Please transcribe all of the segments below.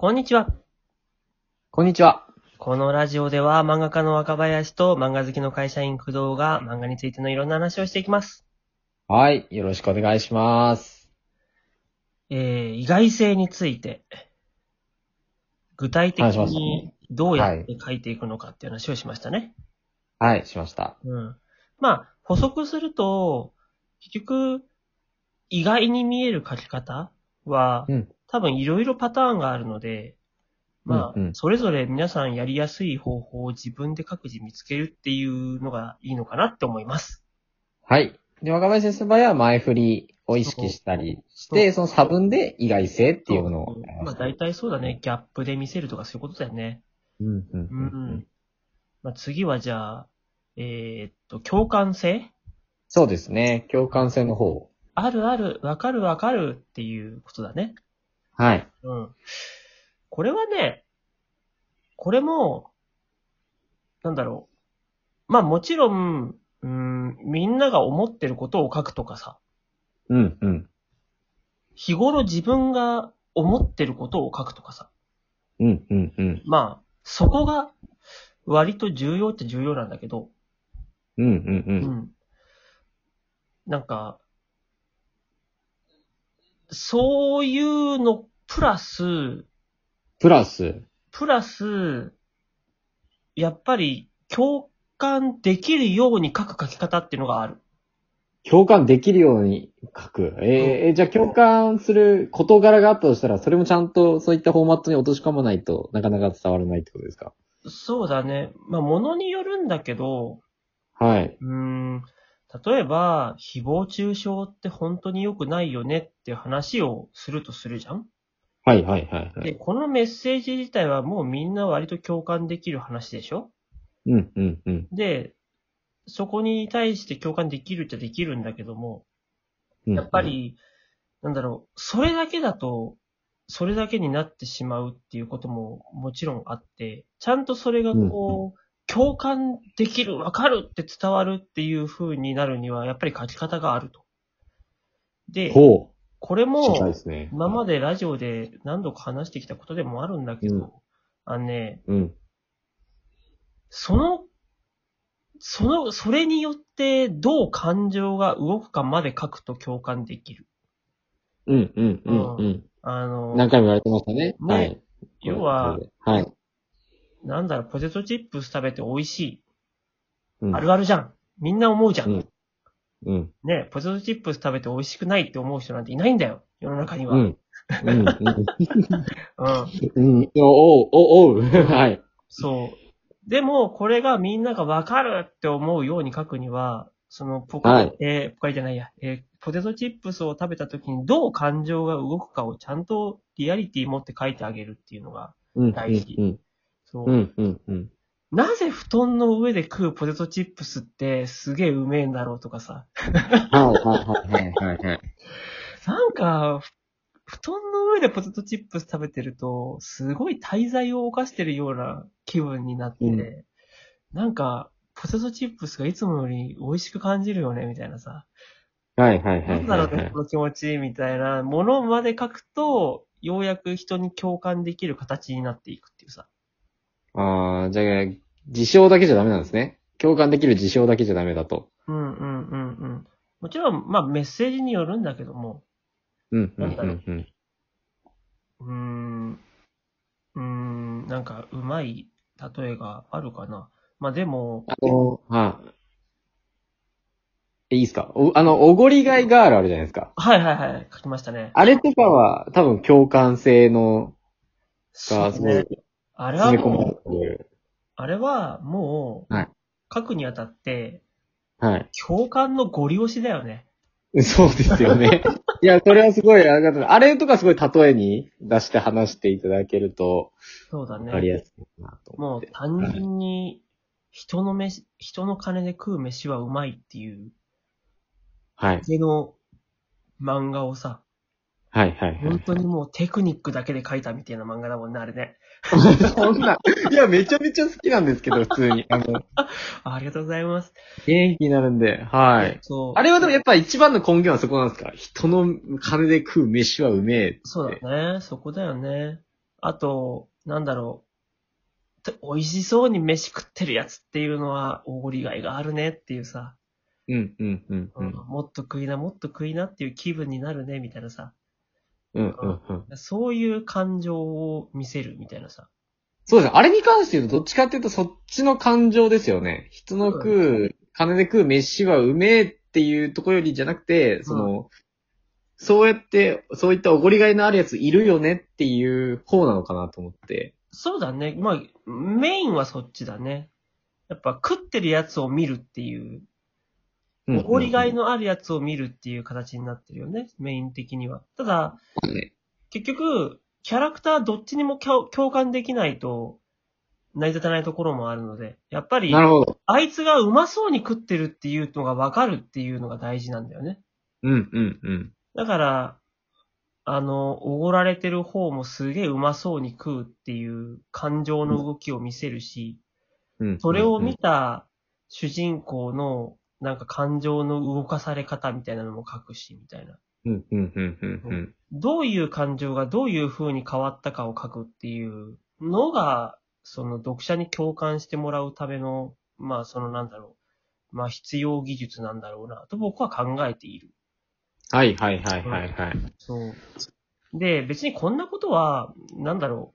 こんにちは。こんにちは。このラジオでは漫画家の若林と漫画好きの会社員工藤が漫画についてのいろんな話をしていきます。はい。よろしくお願いします。えー、意外性について、具体的話しましたにねどうやって書いていくのかっていう話をしましたね。はい、しました。うん。まあ、補足すると、結局、意外に見える書き方は、うん多分いろいろパターンがあるので、まあ、うんうんそれぞれ皆さんやりやすい方法を自分で各自見つけるっていうのがいいのかなって思います。はい。で、若林先生の場合は前振りを意識したりして、その差分で意外性っていうものをまあ大体そうだね。ギャップで見せるとかそういうことだよね。うん、うん、ううんん。まあ次はじゃあ、えーっと、共感性？そうですね。共感性の方。あるある、わかるわかるっていうことだね。はい。うん。これはね、これも、なんだろう。まあもちろん、うん、みんなが思ってることを書くとかさ、うん、うん。日頃自分が思ってることを書くとかさ、うん、うん、うん。まあ、そこが割と重要って重要なんだけど、うん、うん、う。うんん。なんか、そういうのプラス、プラス、プラス、やっぱり共感できるように書く書き方っていうのがある。共感できるように書く。えーえーじゃあ共感する事柄があったとしたら、それもちゃんとそういったフォーマットに落とし込まないとなかなか伝わらないってことですか？そうだね。まあ、ものによるんだけど、はい。うーん、例えば、誹謗中傷って本当に良くないよねって話をするとするじゃんはい、はい、はい。はで、い。このメッセージ自体はもうみんな割と共感できる話でしょ？うん、うん、うん。で、そこに対して共感できるっちゃできるんだけども、うんやっぱ、り、なんだろう、それだけだと、それだけになってしまうっていうことももちろんあって、ちゃんとそれがこう、共感できる、わかるって伝わるっていう風になるには、やっぱり書き方があると。で、ほう。これも。今までラジオで何度か話してきたことでもあるんだけど、うんあのね、うん。その、その、それによってどう感情が動くかまで書くと共感できる。うん、うん、うん、うん。あの、何回も言われてましたね。ねはい。要は、はい。なんだろう、ポテトチップス食べて美味しい。うんあるあるじゃん。みんな思うじゃん。うんうん。ね、ポテトチップス食べて美味しくないって思う人なんていないんだよ。世の中には。うん。うん。うん。うん。おう、おう、おう。はい。そう。でも、これがみんながわかるって思うように書くには、そのポカ、はいえーポカリじゃないや、えーポテトチップスを食べた時にどう感情が動くかをちゃんとリアリティ持って書いてあげるっていうのが、うん。大事うん。そう。うん。うん。うん。なぜ布団の上で食うポテトチップスってすげえうめえんだろうとかさ。はい、はい、はい、はい、はい。なんか、ふ布団の上でポテトチップス食べてると、すごい滞在を犯してるような気分になって、うんなんか、ポテトチップスがいつもより美味しく感じるよね、みたいなさ。はい、はい、は。ないんだろうね、この気持ち、みたいなものまで書くと、ようやく人に共感できる形になっていくっていうさ。ああ、じゃあ、事象だけじゃダメなんですね。共感できる事象だけじゃダメだと。うんうんうんうん。もちろん、まあメッセージによるんだけども、うん、うん、なんううん。うーん、うーん、なんか、うまい例えがあるかな。まあでも、あの、はい。いいですか？おあの、おごりがいガールあるじゃないですか。はいはいはい、書きましたね。あれとかは、多分共感性の、が、すごい、ねあれはもう。あれはもう、はい書くにあたって、はい。共感のゴリ押しだよね。そうですよね。いや、それはすごいあれとかすごい例えに出して話していただけると、そうだね。わかりやすいなと思もう。単純に、人の飯、人の金で食う飯はうまいっていう、はい。系の漫画をさ、はい、はい、はい本。当にもうテクニックだけで書いたみたいな漫画だもんね、あれね。そんな、いや、めちゃめちゃ好きなんですけど、普通に。あの、あありがとうございます。元気になるんで、はい。そう。あれはでもやっぱ一番の根源はそこなんですか？人の金で食う飯はうめえって。そうだね。そこだよね。あと、なんだろう。て美味しそうに飯食ってるやつっていうのは、おごりがいがあるねっていうさ、うん、うん、うん、ううんん。もっと食いな、もっと食いなっていう気分になるね、みたいなさ。うん、うん、うん。そういう感情を見せるみたいなさ。そうですね。あれに関して言うと、どっちかっていうとそっちの感情ですよね。人の食う、金で食う飯はうめえっていうところよりじゃなくて、その、そうやって、そういったおごりがいのあるやついるよねっていう方なのかなと思って。そうだね。まあ、メインはそっちだね。やっぱ食ってるやつを見るっていう、うんおごりがいのあるやつを見るっていう形になってるよね。メイン的には。ただ、はい結局、キャラクターどっちにも共共感できないと、成り立たないところもあるので、やっぱり。あいつがうまそうに食ってるっていうのがわかるっていうのが大事なんだよね。うん、うん、うん。だから、あの、おごられてる方もすげえうまそうに食うっていう感情の動きを見せるし、うん。それを見た主人公のなんか感情の動かされ方みたいなのも書くし、みたいな。うん、うん、うん、うん、うん。どういう感情がどういう風に変わったかを書くっていうのが、その読者に共感してもらうための、まあそのなんだろう、まあ必要技術なんだろうな、と僕は考えている。はい、はい、はい、はい、はい。そう。で、別にこんなことは、なんだろ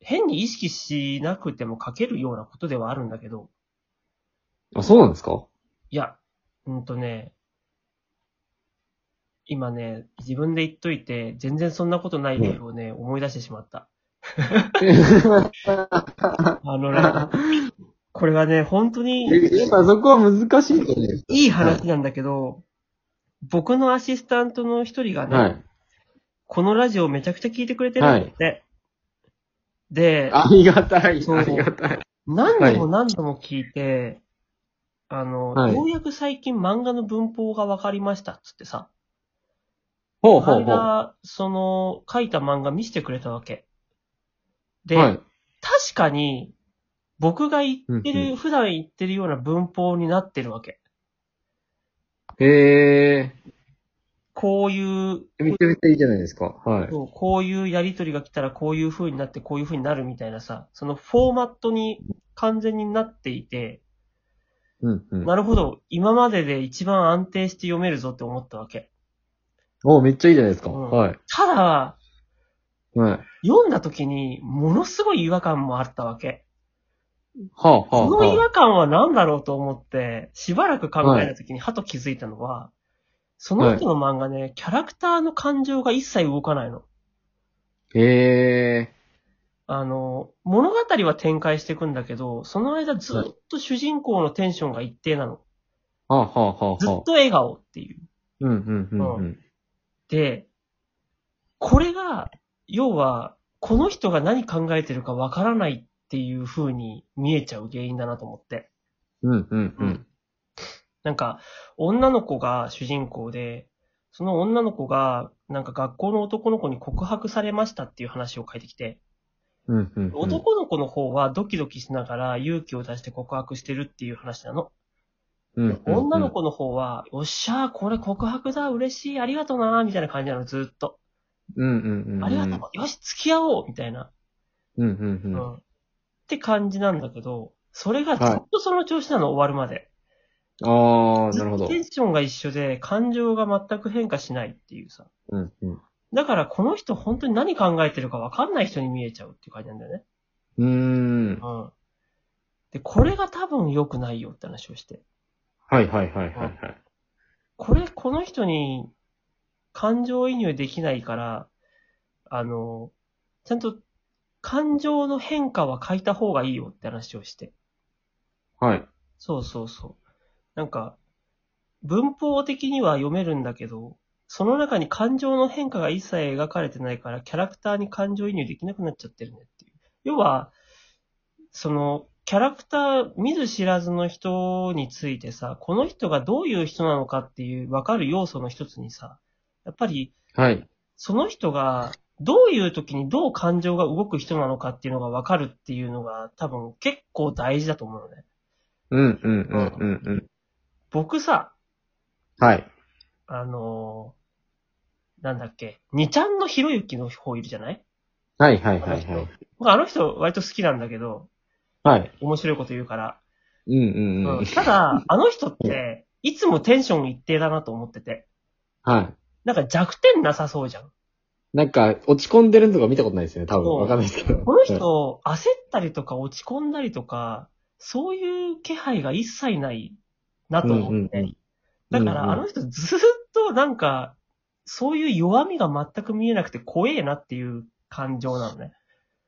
う、変に意識しなくても書けるようなことではあるんだけど、あ、そうなんですか？いや、うんとね、今ね、自分で言っといて、全然そんなことない例をね、思い出してしまった。あのね、これはね、本当にやっぱそこは難しいよね。いい話なんだけど、僕のアシスタントの一人がね、はい。このラジオめちゃくちゃ聞いてくれてるんだって。で、ありがたい、ありがたい。何度も何度も聞いて、あの、はいようやく最近漫画の文法が分かりましたっつってさ、ほうこのほうほう。は間、その、書いた漫画見せてくれたわけ。で、い。確かに、僕が言ってる、うんう普段言ってるような文法になってるわけ。へえ。こういう、めちゃめちゃいいじゃないですか。はい。そうこういうやりとりが来たらこういう風になってこういう風になるみたいなさ、そのフォーマットに完全になっていて、うんうん。なるほど、今までで一番安定して読めるぞって思ったわけ。おめっちゃいいじゃないですか。うんはい。ただ、はい。読んだ時にものすごい違和感もあったわけ。はあ、はあ、この違は和感は何だろうと思って、しばらく考えた時にはと気づいたのは、その人の漫画ね、キャラクターの感情が一切動かないの。あ。へえ。あの、物語は展開していくんだけど、その間ずっと主人公のテンションが一定なの。はあ、はあ、はあ、はあ。ずっと笑顔っていう。うん、うん、うん、うん。で、これが、要は、この人が何考えてるかわからないっていう風に見えちゃう原因だなと思って。うん、うん、うん。なんか、女の子が主人公で、その女の子が、なんか学校の男の子に告白されましたっていう話を書いてきて、うん、うんうん。男の子の方はドキドキしながら勇気を出して告白してるっていう話なの。うん、うんうん。女の子の方は、よっしゃー、これ告白だ、嬉しい、ありがとうなー、みたいな感じなの、ずっと。うん、うん、うん。ありがとう、よし、付き合おう、みたいな。うん、うん、うん。うん。って感じなんだけど、それがずっとその調子なの、終わるまで。ああ、なるほどテ。ンションが一緒で、感情が全く変化しないっていうさ。うん、うん。だから、この人本当に何考えてるか分かんない人に見えちゃうっていう感じなんだよね。うーん。うん。で、これが多分良くないよって話をして。はい、はい、はい、はい、はい。これ、この人に感情移入できないから、あの、ちゃんと感情の変化は書いた方がいいよって話をして。はい。そうそうそう。なんか、文法的には読めるんだけど、その中に感情の変化が一切描かれてないから、キャラクターに感情移入できなくなっちゃってるねっていう。要は、その、キャラクター、見ず知らずの人についてさ、この人がどういう人なのかっていう分かる要素の一つにさ、やっぱり、はい。その人が、どういう時にどう感情が動く人なのかっていうのが分かるっていうのが多分結構大事だと思うのね。うん、うん、うん、うん、うん。僕さ、はい。あのーなんだっけ、二ちゃんのひろゆきの方いるじゃない？はいはいはいはい。僕あの人割と好きなんだけど、はい。面白いこと言うから。うんうんううんん。ただ、あの人って、いつもテンション一定だなと思ってて。はい。なんか弱点なさそうじゃん。なんか、落ち込んでるのとか見たことないですよね、多そう分。わかんないですけど。この人、焦ったりとか落ち込んだりとか、そういう気配が一切ないなと思って。うんうんうんだから、あの人ずっとなんか、そういう弱みが全く見えなくて怖えなっていう感情なのね。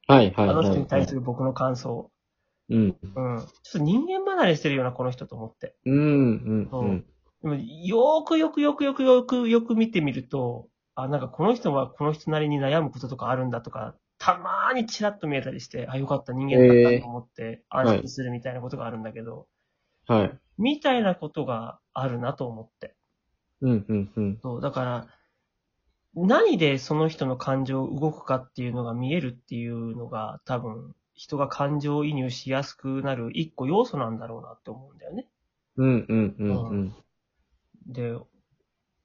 はいはいはい。あの人に対する僕の感想。うん。うん。ちょっと人間離れしてるような、この人と思って。うんうんうん。でも、よーくよくよくよくよくよく見てみると、あ、なんかこの人はこの人なりに悩むこととかあるんだとか、たまーにチラッと見えたりして、あ、よかった人間だったと思って安心するみたいなことがあるんだけど、はい。みたいなことがあるなと思って。うんうんうん。そう、だから、何でその人の感情動くかっていうのが見えるっていうのが多分人が感情移入しやすくなる一個要素なんだろうなって思うんだよね。うんうんうんうん。で、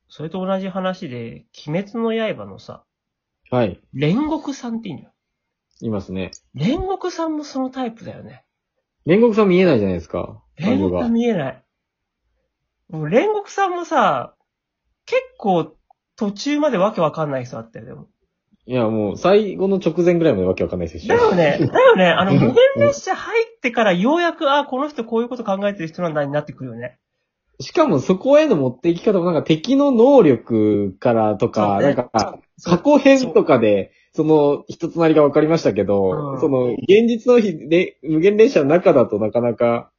それと同じ話で、鬼滅の刃のさ、はい。煉獄さんっていいのよ。いますね。煉獄さんもそのタイプだよね。煉獄さん見えないじゃないですか。煉獄。見えない。もう煉獄さんもさ、結構途中までわけわかんない人あったよ、でも。いや、もう、最後の直前ぐらいまでわけわかんないですだよ。よね、だよね、あの、無限列車入ってからようやく、あ、この人こういうこと考えてる人なんだになってくるよね。しかもそこへの持っていき方もなんか敵の能力からとか、ねなんか、過去編とかで、その、一つなりが分かりましたけど、うんその、現実の日で、無限列車の中だとなかなか、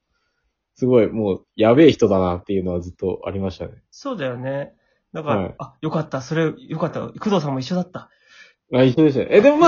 すごい、もう、やべえ人だなっていうのはずっとありましたね。そうだよね。だから、はいあ、よかった、それ、よかった、工藤さんも一緒だった。あ、一緒でしたね。え、でもまあ、